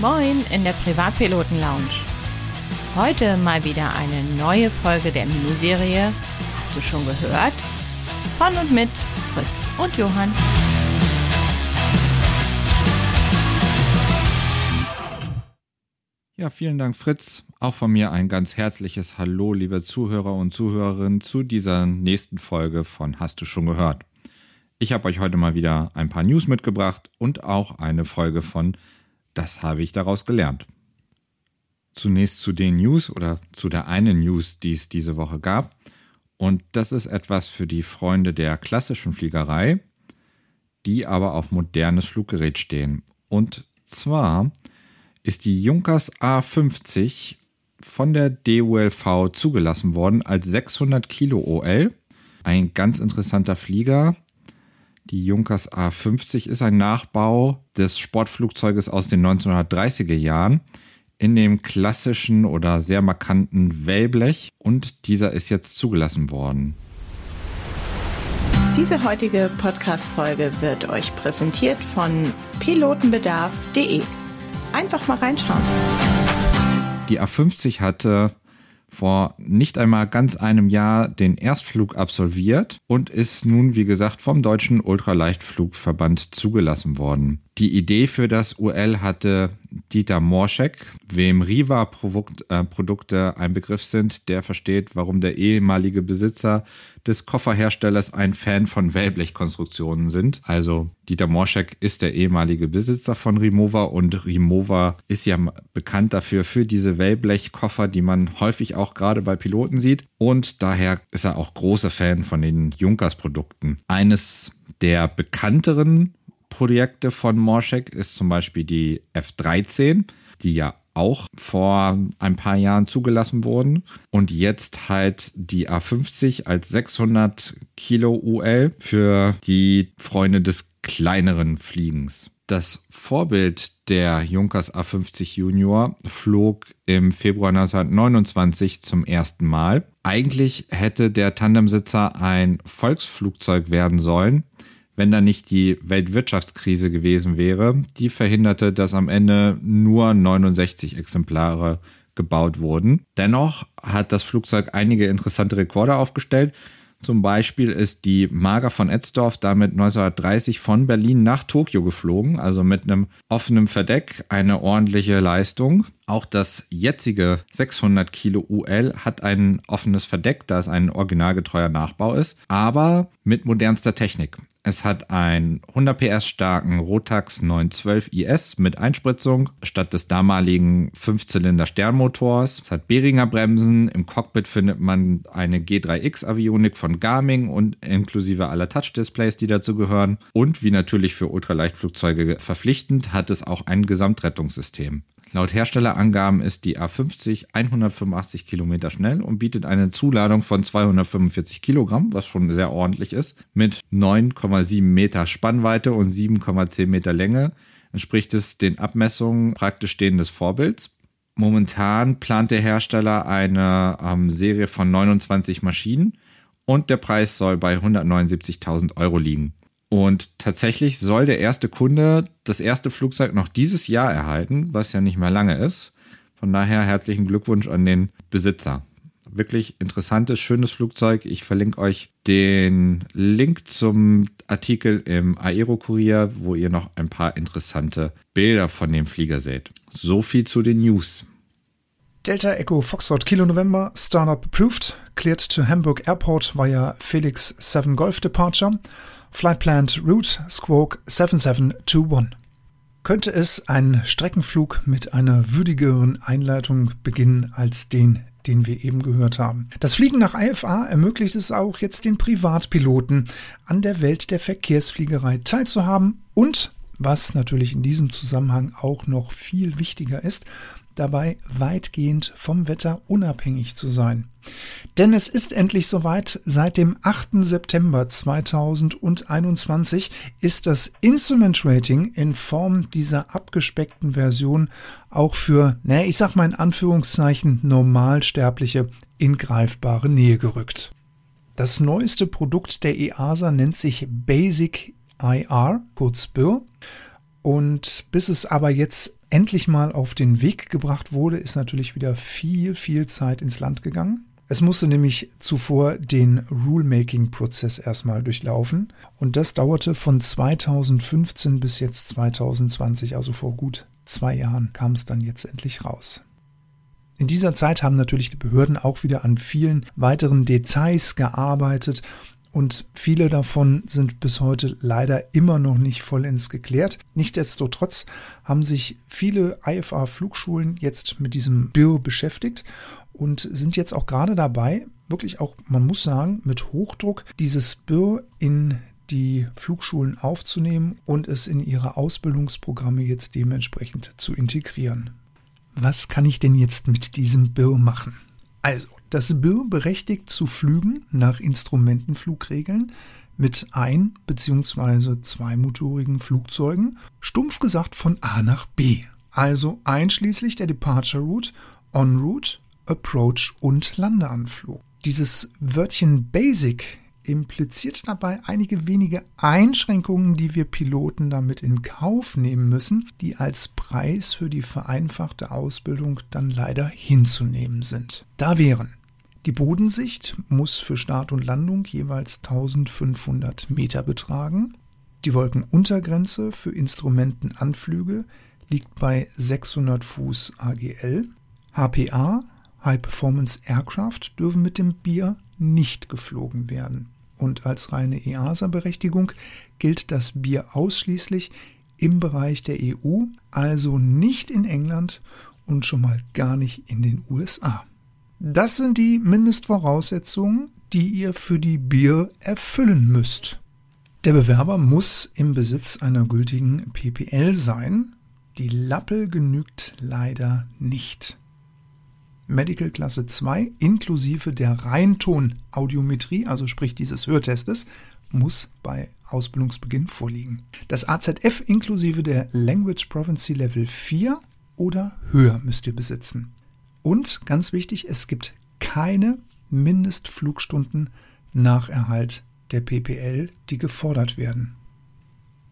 Moin in der Privatpiloten-Lounge. Heute mal wieder eine neue Folge der Miniserie Hast du schon gehört? Von und mit Fritz und Johann. Ja, vielen Dank, Fritz. Auch von mir ein ganz herzliches Hallo, liebe Zuhörer und Zuhörerinnen, zu dieser nächsten Folge von Hast du schon gehört? Ich habe euch heute mal wieder ein paar News mitgebracht und auch eine Folge von Das habe ich daraus gelernt. Zunächst zu den News oder zu der einen News, die es diese Woche gab. Und das ist etwas für die Freunde der klassischen Fliegerei, die aber auf modernes Fluggerät stehen. Und zwar ist die Junkers A50 von der DULV zugelassen worden als 600 Kilo OL. Ein ganz interessanter Flieger, die Junkers A50 ist ein Nachbau des Sportflugzeuges aus den 1930er Jahren in dem klassischen oder sehr markanten Wellblech und dieser ist jetzt zugelassen worden. Diese heutige Podcast-Folge wird euch präsentiert von pilotenbedarf.de. Einfach mal reinschauen. Die A50 hatte vor nicht einmal ganz einem Jahr den Erstflug absolviert und ist nun, wie gesagt, vom Deutschen Ultraleichtflugverband zugelassen worden. Die Idee für das UL hatte Dieter Morschek, wem Riva-Produkte äh, ein Begriff sind, der versteht, warum der ehemalige Besitzer des Kofferherstellers ein Fan von Wellblechkonstruktionen sind. Also Dieter Morschek ist der ehemalige Besitzer von Rimowa und Rimowa ist ja bekannt dafür für diese Wellblechkoffer, die man häufig auch gerade bei Piloten sieht. Und daher ist er auch großer Fan von den Junkers-Produkten. Eines der bekannteren Projekte von Morschek ist zum Beispiel die F-13, die ja auch vor ein paar Jahren zugelassen wurden und jetzt halt die A50 als 600 Kilo UL für die Freunde des kleineren Fliegens. Das Vorbild der Junkers A50 Junior flog im Februar 1929 zum ersten Mal. Eigentlich hätte der Tandemsitzer ein Volksflugzeug werden sollen, wenn da nicht die Weltwirtschaftskrise gewesen wäre. Die verhinderte, dass am Ende nur 69 Exemplare gebaut wurden. Dennoch hat das Flugzeug einige interessante Rekorde aufgestellt. Zum Beispiel ist die Mager von Etzdorf damit 1930 von Berlin nach Tokio geflogen, also mit einem offenen Verdeck, eine ordentliche Leistung. Auch das jetzige 600 Kilo UL hat ein offenes Verdeck, da es ein originalgetreuer Nachbau ist, aber mit modernster Technik. Es hat einen 100 PS starken Rotax 912 IS mit Einspritzung statt des damaligen 5-Zylinder Sternmotors. Es hat Behringer Bremsen. Im Cockpit findet man eine G3X Avionik von Garmin und inklusive aller Touch-Displays, die dazu gehören. Und wie natürlich für Ultraleichtflugzeuge verpflichtend, hat es auch ein Gesamtrettungssystem. Laut Herstellerangaben ist die A50 185 Kilometer schnell und bietet eine Zuladung von 245 Kilogramm, was schon sehr ordentlich ist, mit 9,7 Meter Spannweite und 7,10 Meter Länge. Entspricht es den Abmessungen praktisch denen des Vorbilds. Momentan plant der Hersteller eine ähm, Serie von 29 Maschinen und der Preis soll bei 179.000 Euro liegen. Und tatsächlich soll der erste Kunde das erste Flugzeug noch dieses Jahr erhalten, was ja nicht mehr lange ist. Von daher herzlichen Glückwunsch an den Besitzer. Wirklich interessantes, schönes Flugzeug. Ich verlinke euch den Link zum Artikel im Aero-Kurier, wo ihr noch ein paar interessante Bilder von dem Flieger seht. So viel zu den News. Delta Echo Foxtrot Kilo November, Startup approved, cleared to Hamburg Airport via Felix 7 Golf Departure. Flight Planned Route Squawk 7721. Könnte es ein Streckenflug mit einer würdigeren Einleitung beginnen als den, den wir eben gehört haben. Das Fliegen nach IFA ermöglicht es auch jetzt den Privatpiloten, an der Welt der Verkehrsfliegerei teilzuhaben und, was natürlich in diesem Zusammenhang auch noch viel wichtiger ist, dabei weitgehend vom Wetter unabhängig zu sein. Denn es ist endlich soweit, seit dem 8. September 2021 ist das Instrument Rating in Form dieser abgespeckten Version auch für, naja, ich sag mal in Anführungszeichen, Normalsterbliche in greifbare Nähe gerückt. Das neueste Produkt der EASA nennt sich Basic IR, kurz BIR, Und bis es aber jetzt endlich mal auf den Weg gebracht wurde, ist natürlich wieder viel, viel Zeit ins Land gegangen. Es musste nämlich zuvor den Rulemaking-Prozess erstmal durchlaufen und das dauerte von 2015 bis jetzt 2020, also vor gut zwei Jahren kam es dann jetzt endlich raus. In dieser Zeit haben natürlich die Behörden auch wieder an vielen weiteren Details gearbeitet und viele davon sind bis heute leider immer noch nicht vollends geklärt. Nichtsdestotrotz haben sich viele IFA-Flugschulen jetzt mit diesem BIR beschäftigt und sind jetzt auch gerade dabei, wirklich auch, man muss sagen, mit Hochdruck dieses BIR in die Flugschulen aufzunehmen und es in ihre Ausbildungsprogramme jetzt dementsprechend zu integrieren. Was kann ich denn jetzt mit diesem BIR machen? Also, das BIR berechtigt zu Flügen nach Instrumentenflugregeln mit ein- bzw. zweimotorigen Flugzeugen, stumpf gesagt von A nach B, also einschließlich der Departure Route, En route, Approach und Landeanflug. Dieses Wörtchen Basic impliziert dabei einige wenige Einschränkungen, die wir Piloten damit in Kauf nehmen müssen, die als Preis für die vereinfachte Ausbildung dann leider hinzunehmen sind. Da wären die Bodensicht muss für Start und Landung jeweils 1500 Meter betragen. Die Wolkenuntergrenze für Instrumentenanflüge liegt bei 600 Fuß AGL. HPA, High Performance Aircraft, dürfen mit dem Bier nicht geflogen werden und als reine EASA-Berechtigung gilt das Bier ausschließlich im Bereich der EU, also nicht in England und schon mal gar nicht in den USA. Das sind die Mindestvoraussetzungen, die ihr für die Bier erfüllen müsst. Der Bewerber muss im Besitz einer gültigen PPL sein. Die Lappel genügt leider nicht. Medical Klasse 2 inklusive der Reinton-Audiometrie, also sprich dieses Hörtestes, muss bei Ausbildungsbeginn vorliegen. Das AZF inklusive der Language Provincy Level 4 oder höher müsst ihr besitzen. Und ganz wichtig, es gibt keine Mindestflugstunden nach Erhalt der PPL, die gefordert werden.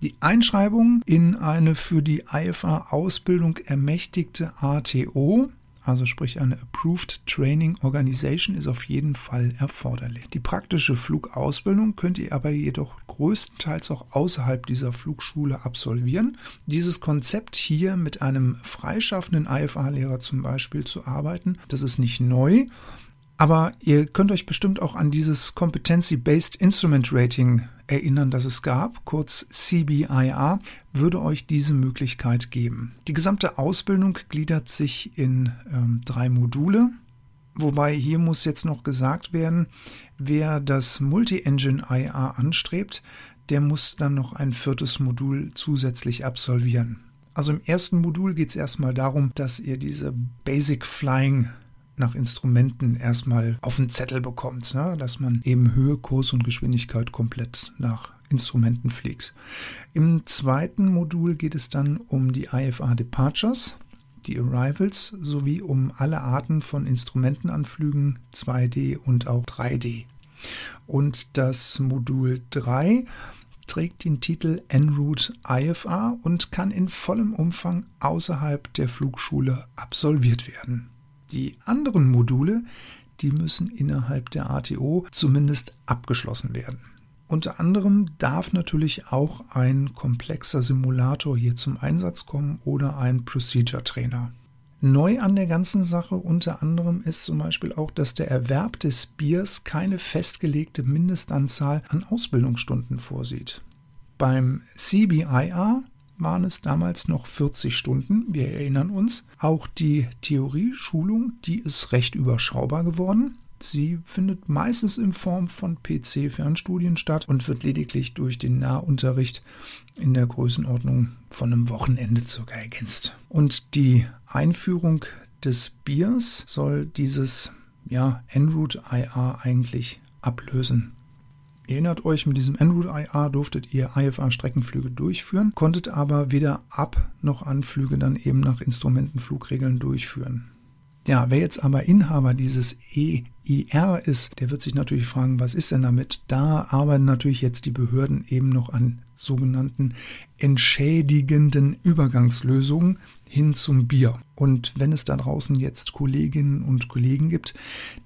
Die Einschreibung in eine für die IFA-Ausbildung ermächtigte ATO also sprich eine Approved Training Organization, ist auf jeden Fall erforderlich. Die praktische Flugausbildung könnt ihr aber jedoch größtenteils auch außerhalb dieser Flugschule absolvieren. Dieses Konzept hier mit einem freischaffenden IFA-Lehrer zum Beispiel zu arbeiten, das ist nicht neu. Aber ihr könnt euch bestimmt auch an dieses Competency-Based Instrument Rating erinnern, das es gab, kurz CBIR, würde euch diese Möglichkeit geben. Die gesamte Ausbildung gliedert sich in ähm, drei Module. Wobei hier muss jetzt noch gesagt werden, wer das Multi-Engine IA anstrebt, der muss dann noch ein viertes Modul zusätzlich absolvieren. Also im ersten Modul geht es erstmal darum, dass ihr diese Basic Flying nach Instrumenten erstmal auf den Zettel bekommt, ne? dass man eben Höhe, Kurs und Geschwindigkeit komplett nach Instrumenten fliegt. Im zweiten Modul geht es dann um die IFA Departures, die Arrivals sowie um alle Arten von Instrumentenanflügen 2D und auch 3D. Und das Modul 3 trägt den Titel En-Route IFA und kann in vollem Umfang außerhalb der Flugschule absolviert werden. Die anderen Module, die müssen innerhalb der ATO zumindest abgeschlossen werden. Unter anderem darf natürlich auch ein komplexer Simulator hier zum Einsatz kommen oder ein Procedure Trainer. Neu an der ganzen Sache unter anderem ist zum Beispiel auch, dass der Erwerb des Biers keine festgelegte Mindestanzahl an Ausbildungsstunden vorsieht. Beim CBIR waren es damals noch 40 Stunden, wir erinnern uns. Auch die Theorieschulung, die ist recht überschaubar geworden. Sie findet meistens in Form von PC-Fernstudien statt und wird lediglich durch den Nahunterricht in der Größenordnung von einem Wochenende circa ergänzt. Und die Einführung des Biers soll dieses ja, En-Route IA eigentlich ablösen. Erinnert euch, mit diesem En-Route IA durftet ihr IFA-Streckenflüge durchführen, konntet aber weder Ab- noch Anflüge dann eben nach Instrumentenflugregeln durchführen. Ja, wer jetzt aber Inhaber dieses EIA CBIR ist, der wird sich natürlich fragen, was ist denn damit? Da arbeiten natürlich jetzt die Behörden eben noch an sogenannten entschädigenden Übergangslösungen hin zum Bier. Und wenn es da draußen jetzt Kolleginnen und Kollegen gibt,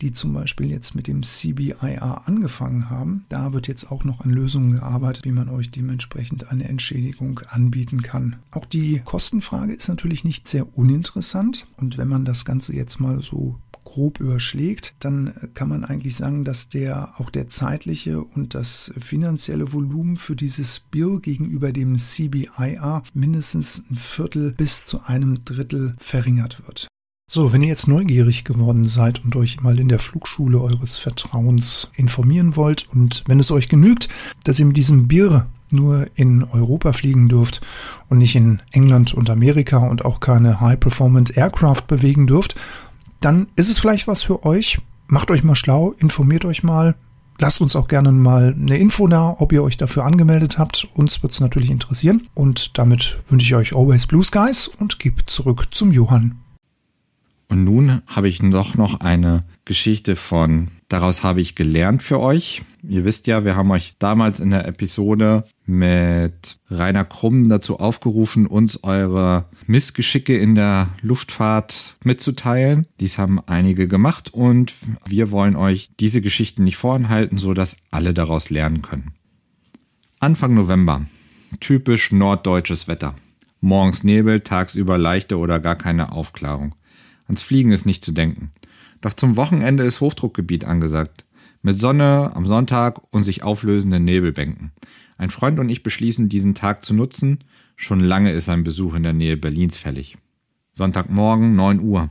die zum Beispiel jetzt mit dem CBIR angefangen haben, da wird jetzt auch noch an Lösungen gearbeitet, wie man euch dementsprechend eine Entschädigung anbieten kann. Auch die Kostenfrage ist natürlich nicht sehr uninteressant. Und wenn man das Ganze jetzt mal so grob überschlägt, dann kann man eigentlich sagen, dass der auch der zeitliche und das finanzielle Volumen für dieses Bier gegenüber dem CBIR mindestens ein Viertel bis zu einem Drittel verringert wird. So, wenn ihr jetzt neugierig geworden seid und euch mal in der Flugschule eures Vertrauens informieren wollt und wenn es euch genügt, dass ihr mit diesem Bier nur in Europa fliegen dürft und nicht in England und Amerika und auch keine High-Performance Aircraft bewegen dürft, dann ist es vielleicht was für euch. Macht euch mal schlau, informiert euch mal. Lasst uns auch gerne mal eine Info da, ob ihr euch dafür angemeldet habt. Uns wird es natürlich interessieren. Und damit wünsche ich euch Always Blue Skies und gebe zurück zum Johann. Und nun habe ich doch noch eine Geschichte von Daraus habe ich gelernt für euch. Ihr wisst ja, wir haben euch damals in der Episode mit Rainer Krumm dazu aufgerufen, uns eure Missgeschicke in der Luftfahrt mitzuteilen. Dies haben einige gemacht und wir wollen euch diese Geschichten nicht vorenthalten, sodass alle daraus lernen können. Anfang November. Typisch norddeutsches Wetter. Morgens Nebel, tagsüber leichte oder gar keine Aufklärung. Ans Fliegen ist nicht zu denken. Doch zum Wochenende ist Hochdruckgebiet angesagt. Mit Sonne am Sonntag und sich auflösenden Nebelbänken. Ein Freund und ich beschließen, diesen Tag zu nutzen. Schon lange ist ein Besuch in der Nähe Berlins fällig. Sonntagmorgen, 9 Uhr.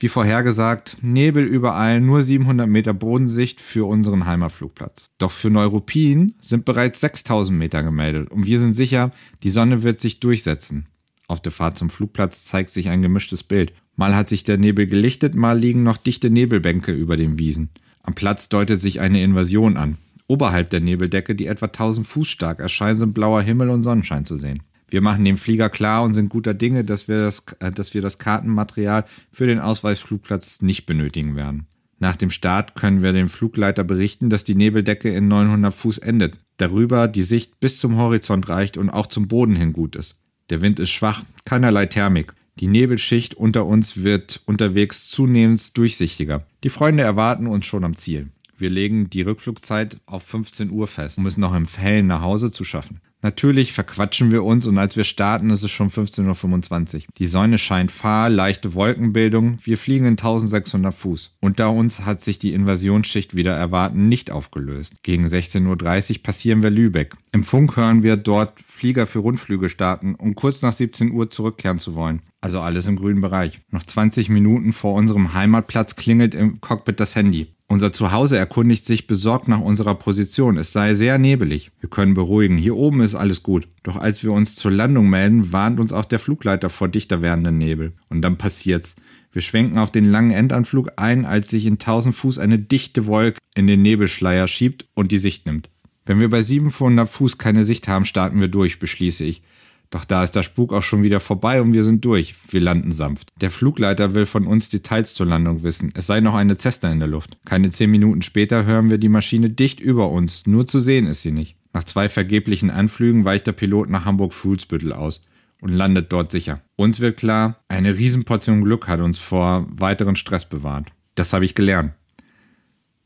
Wie vorhergesagt, Nebel überall, nur 700 Meter Bodensicht für unseren Heimatflugplatz. Doch für Neuruppin sind bereits 6000 Meter gemeldet und wir sind sicher, die Sonne wird sich durchsetzen. Auf der Fahrt zum Flugplatz zeigt sich ein gemischtes Bild. Mal hat sich der Nebel gelichtet, mal liegen noch dichte Nebelbänke über den Wiesen. Am Platz deutet sich eine Invasion an. Oberhalb der Nebeldecke, die etwa 1000 Fuß stark erscheint, sind blauer Himmel und Sonnenschein zu sehen. Wir machen dem Flieger klar und sind guter Dinge, dass wir das, äh, dass wir das Kartenmaterial für den Ausweisflugplatz nicht benötigen werden. Nach dem Start können wir dem Flugleiter berichten, dass die Nebeldecke in 900 Fuß endet. Darüber die Sicht bis zum Horizont reicht und auch zum Boden hin gut ist. Der Wind ist schwach, keinerlei Thermik. Die Nebelschicht unter uns wird unterwegs zunehmend durchsichtiger. Die Freunde erwarten uns schon am Ziel. Wir legen die Rückflugzeit auf 15 Uhr fest, um es noch im Hellen nach Hause zu schaffen. Natürlich verquatschen wir uns und als wir starten, ist es schon 15.25 Uhr. Die Sonne scheint fahl, leichte Wolkenbildung, wir fliegen in 1600 Fuß. Unter uns hat sich die Invasionsschicht wieder erwarten nicht aufgelöst. Gegen 16.30 Uhr passieren wir Lübeck. Im Funk hören wir dort Flieger für Rundflüge starten, um kurz nach 17 Uhr zurückkehren zu wollen. Also alles im grünen Bereich. Noch 20 Minuten vor unserem Heimatplatz klingelt im Cockpit das Handy. Unser Zuhause erkundigt sich besorgt nach unserer Position. Es sei sehr nebelig. Wir können beruhigen. Hier oben ist alles gut. Doch als wir uns zur Landung melden, warnt uns auch der Flugleiter vor dichter werdenden Nebel. Und dann passiert's. Wir schwenken auf den langen Endanflug ein, als sich in 1000 Fuß eine dichte Wolke in den Nebelschleier schiebt und die Sicht nimmt. Wenn wir bei 700 Fuß keine Sicht haben, starten wir durch, beschließe ich. Doch da ist der Spuk auch schon wieder vorbei und wir sind durch. Wir landen sanft. Der Flugleiter will von uns Details zur Landung wissen. Es sei noch eine Cessna in der Luft. Keine zehn Minuten später hören wir die Maschine dicht über uns. Nur zu sehen ist sie nicht. Nach zwei vergeblichen Anflügen weicht der Pilot nach Hamburg-Fuhlsbüttel aus und landet dort sicher. Uns wird klar, eine Riesenportion Glück hat uns vor weiteren Stress bewahrt. Das habe ich gelernt.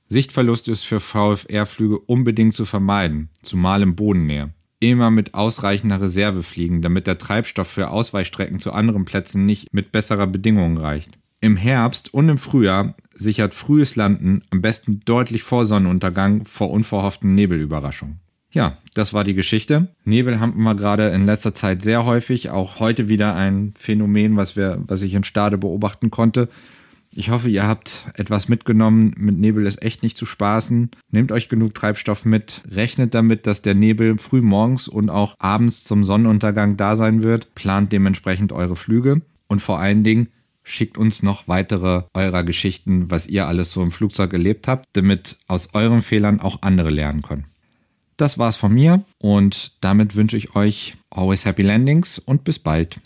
Sichtverlust ist für VFR-Flüge unbedingt zu vermeiden, zumal im Bodennähe immer mit ausreichender Reserve fliegen, damit der Treibstoff für Ausweichstrecken zu anderen Plätzen nicht mit besserer Bedingungen reicht. Im Herbst und im Frühjahr sichert frühes Landen am besten deutlich vor Sonnenuntergang vor unverhofften Nebelüberraschungen. Ja, das war die Geschichte. Nebel haben wir gerade in letzter Zeit sehr häufig, auch heute wieder ein Phänomen, was wir, was ich in Stade beobachten konnte. Ich hoffe, ihr habt etwas mitgenommen. Mit Nebel ist echt nicht zu spaßen. Nehmt euch genug Treibstoff mit. Rechnet damit, dass der Nebel früh morgens und auch abends zum Sonnenuntergang da sein wird. Plant dementsprechend eure Flüge. Und vor allen Dingen schickt uns noch weitere eurer Geschichten, was ihr alles so im Flugzeug erlebt habt, damit aus euren Fehlern auch andere lernen können. Das war's von mir und damit wünsche ich euch always happy landings und bis bald.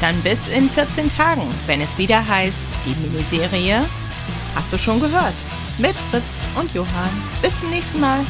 Dann bis in 14 Tagen, wenn es wieder heißt, die Miniserie Hast du schon gehört? Mit Fritz und Johann. Bis zum nächsten Mal.